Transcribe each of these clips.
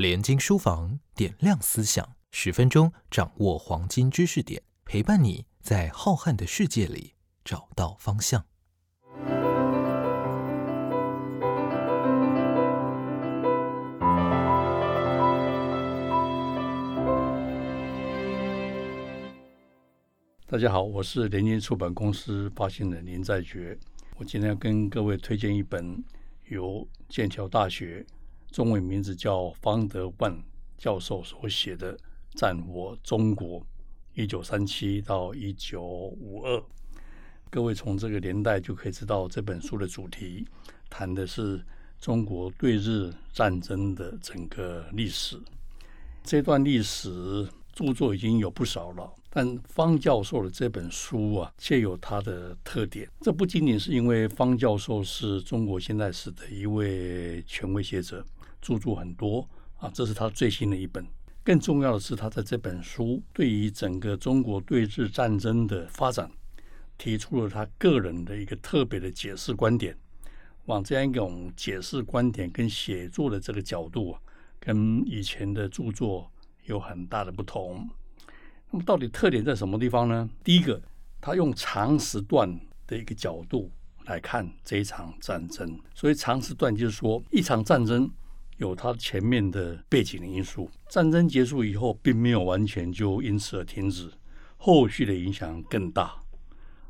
联经书房点亮思想，十分钟掌握黄金知识点，陪伴你在浩瀚的世界里找到方向。大家好，我是联经出版公司发行人林在觉。我今天要跟各位推荐一本由剑桥大学中文名字叫方德万教授所写的《战火中国：一九三七到一九五二》。各位从这个年代就可以知道，这本书的主题谈的是中国对日战争的整个历史。这段历史著作已经有不少了。但方教授的这本书啊，却有它的特点。这不仅仅是因为方教授是中国现代史的一位权威学者，著作很多啊，这是他最新的一本。更重要的是，他在这本书对于整个中国对日战争的发展，提出了他个人的一个特别的解释观点。往这样一种解释观点跟写作的这个角度啊，跟以前的著作有很大的不同。那么到底特点在什么地方呢？第一个，他用长时段的一个角度来看这一场战争。所以长时段就是说，一场战争有它前面的背景的因素，战争结束以后，并没有完全就因此而停止，后续的影响更大。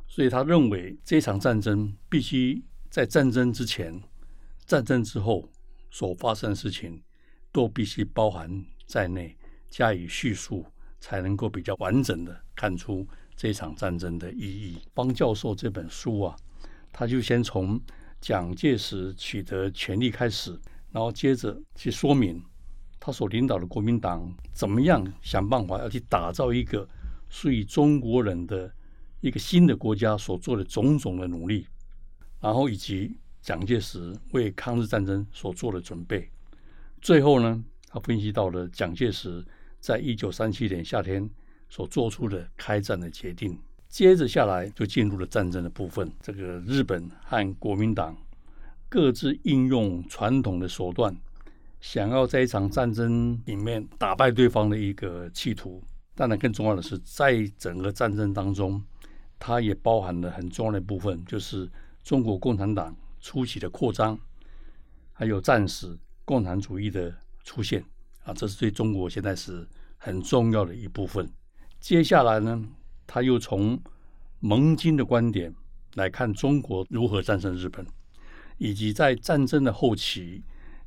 所以他认为这场战争必须在战争之前、战争之后所发生的事情都必须包含在内，加以叙述。才能够比较完整的看出这场战争的意义。方教授这本书啊，他就先从蒋介石取得权力开始，然后接着去说明他所领导的国民党怎么样想办法要去打造一个属于中国人的一个新的国家所做的种种的努力，然后以及蒋介石为抗日战争所做的准备。最后呢，他分析到了蒋介石。在一九三七年夏天所做出的开战的决定，接着下来就进入了战争的部分。这个日本和国民党各自应用传统的手段，想要在一场战争里面打败对方的一个企图。当然，更重要的是，在整个战争当中，它也包含了很重要的部分，就是中国共产党初期的扩张，还有战时共产主义的出现。啊，这是对中国现在是很重要的一部分。接下来呢，他又从盟军的观点来看中国如何战胜日本，以及在战争的后期，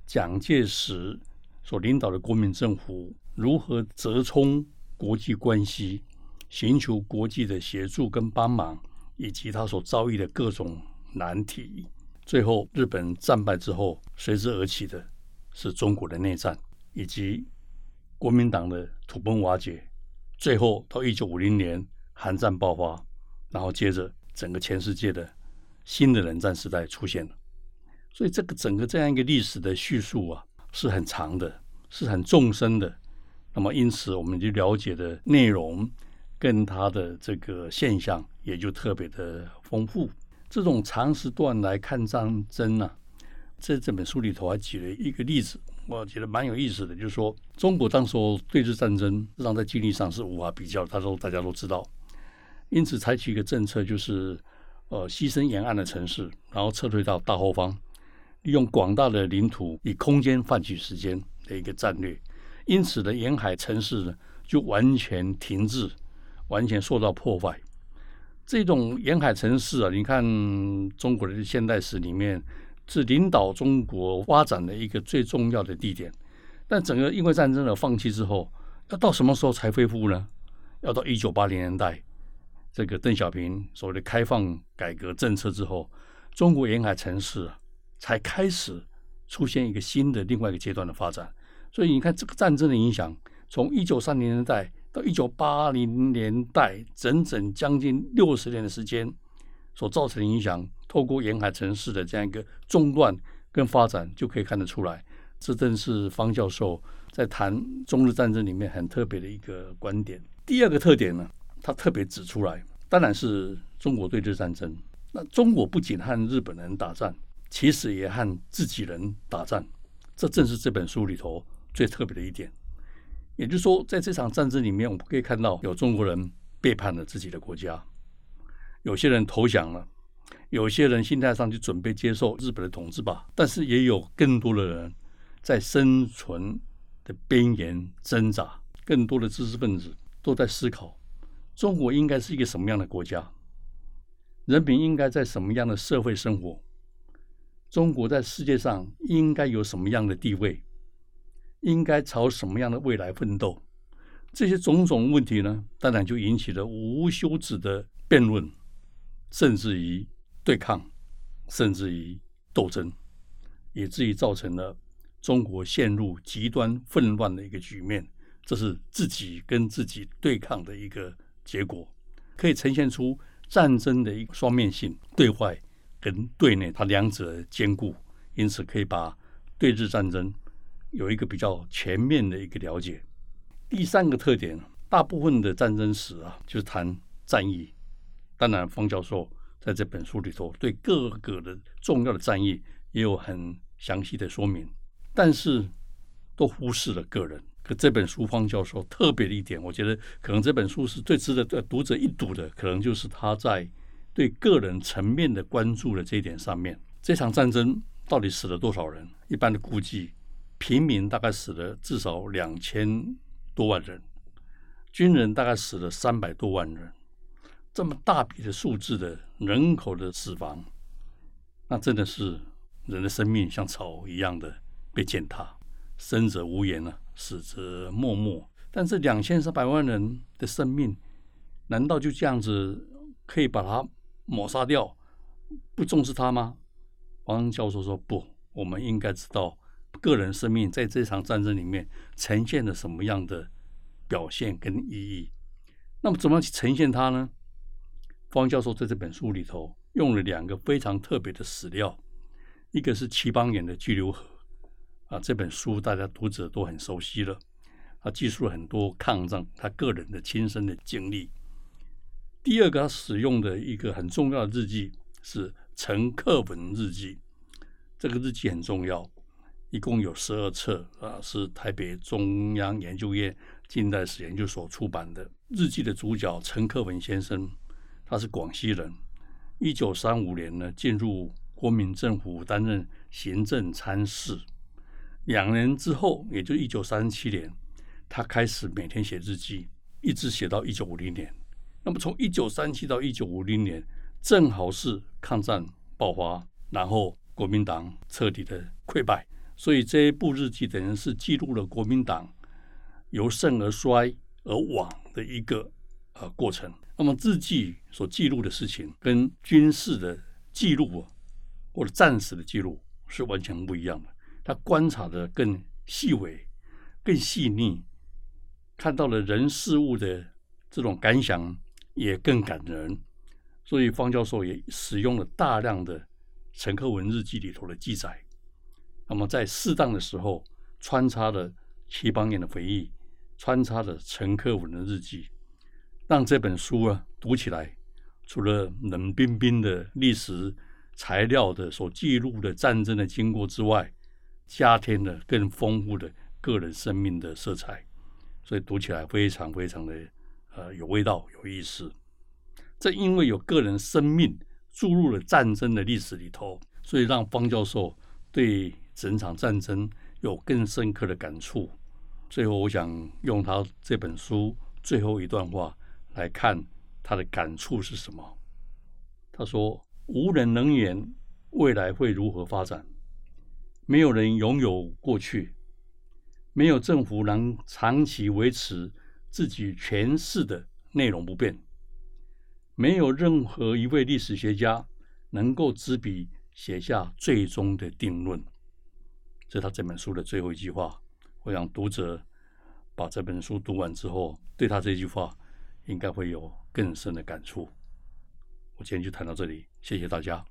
蒋介石所领导的国民政府如何折冲国际关系，寻求国际的协助跟帮忙，以及他所遭遇的各种难题。最后，日本战败之后，随之而起的是中国的内战。以及国民党的土崩瓦解，最后到一九五零年韩战爆发，然后接着整个全世界的新的冷战时代出现了。所以这个整个这样一个历史的叙述啊，是很长的，是很纵深的。那么因此，我们就了解的内容跟它的这个现象也就特别的丰富。这种长时段来看战争呢，在这本书里头还举了一个例子。我觉得蛮有意思的，就是说，中国当时对日战争，实际上在经历上是无法比较。他说大家都知道，因此采取一个政策，就是呃，牺牲沿岸的城市，然后撤退到大后方，利用广大的领土以空间换取时间的一个战略。因此呢，沿海城市呢就完全停滞，完全受到破坏。这种沿海城市啊，你看中国的现代史里面。是领导中国发展的一个最重要的地点，但整个因为战争而放弃之后，要到什么时候才恢复呢？要到一九八零年代，这个邓小平所谓的开放改革政策之后，中国沿海城市啊才开始出现一个新的另外一个阶段的发展。所以你看，这个战争的影响，从一九三零年代到一九八零年代，整整将近六十年的时间。所造成的影响，透过沿海城市的这样一个中断跟发展，就可以看得出来。这正是方教授在谈中日战争里面很特别的一个观点。第二个特点呢，他特别指出来，当然是中国对日战争。那中国不仅和日本人打战，其实也和自己人打战。这正是这本书里头最特别的一点。也就是说，在这场战争里面，我们可以看到有中国人背叛了自己的国家，有些人投降了，有些人心态上就准备接受日本的统治吧。但是也有更多的人在生存的边缘挣扎，更多的知识分子都在思考：中国应该是一个什么样的国家？人民应该在什么样的社会生活？中国在世界上应该有什么样的地位？应该朝什么样的未来奋斗？这些种种问题呢，当然就引起了无休止的辩论，甚至于对抗，甚至于斗争，以至于造成了中国陷入极端混乱的一个局面。这是自己跟自己对抗的一个结果，可以呈现出战争的一个双面性，对外跟对内，它两者兼顾，因此可以把对日战争。有一个比较全面的一个了解。第三个特点，大部分的战争史啊，就是谈战役。当然，方教授在这本书里头对各个的重要的战役也有很详细的说明，但是都忽视了个人。可这本书，方教授特别的一点，我觉得可能这本书是最值得读者一读的，可能就是他在对个人层面的关注的这一点上面。这场战争到底死了多少人？一般的估计。平民大概死了至少两千多万人，军人大概死了三百多万人，这么大笔的数字的人口的死亡，那真的是人的生命像草一样的被践踏，生者无言啊，死者默默。但是两千三百万人的生命，难道就这样子可以把它抹杀掉，不重视它吗？王教授说不，我们应该知道。个人生命在这场战争里面呈现了什么样的表现跟意义？那么怎么样去呈现它呢？方教授在这本书里头用了两个非常特别的史料，一个是齐邦彦的《巨流河》啊，这本书大家读者都很熟悉了，他记述了很多抗战他个人的亲身的经历。第二个他使用的一个很重要的日记是陈克文日记，这个日记很重要。一共有十二册啊，是台北中央研究院近代史研究所出版的日记的主角陈克文先生，他是广西人。一九三五年呢，进入国民政府担任行政参事。两年之后，也就一九三七年，他开始每天写日记，一直写到一九五零年。那么从一九三七到一九五零年，正好是抗战爆发，然后国民党彻底的溃败。所以这一部日记等于是记录了国民党由盛而衰而亡的一个呃过程。那么日记所记录的事情跟军事的记录啊或者战史的记录是完全不一样的。他观察的更细微、更细腻，看到了人事物的这种感想也更感人。所以方教授也使用了大量的陈克文日记里头的记载。那么在适当的时候，穿插了齐邦彦的回忆，穿插了陈克文的日记，让这本书啊读起来，除了冷冰冰的历史材料的所记录的战争的经过之外，加添了更丰富的个人生命的色彩，所以读起来非常非常的呃有味道、有意思。正因为有个人生命注入了战争的历史里头，所以让方教授对。整场战争有更深刻的感触。最后，我想用他这本书最后一段话来看他的感触是什么。他说：“无人能言未来会如何发展，没有人拥有过去，没有政府能长期维持自己诠释的内容不变，没有任何一位历史学家能够执笔写下最终的定论。”这是他这本书的最后一句话。我想读者把这本书读完之后，对他这句话应该会有更深的感触。我今天就谈到这里，谢谢大家。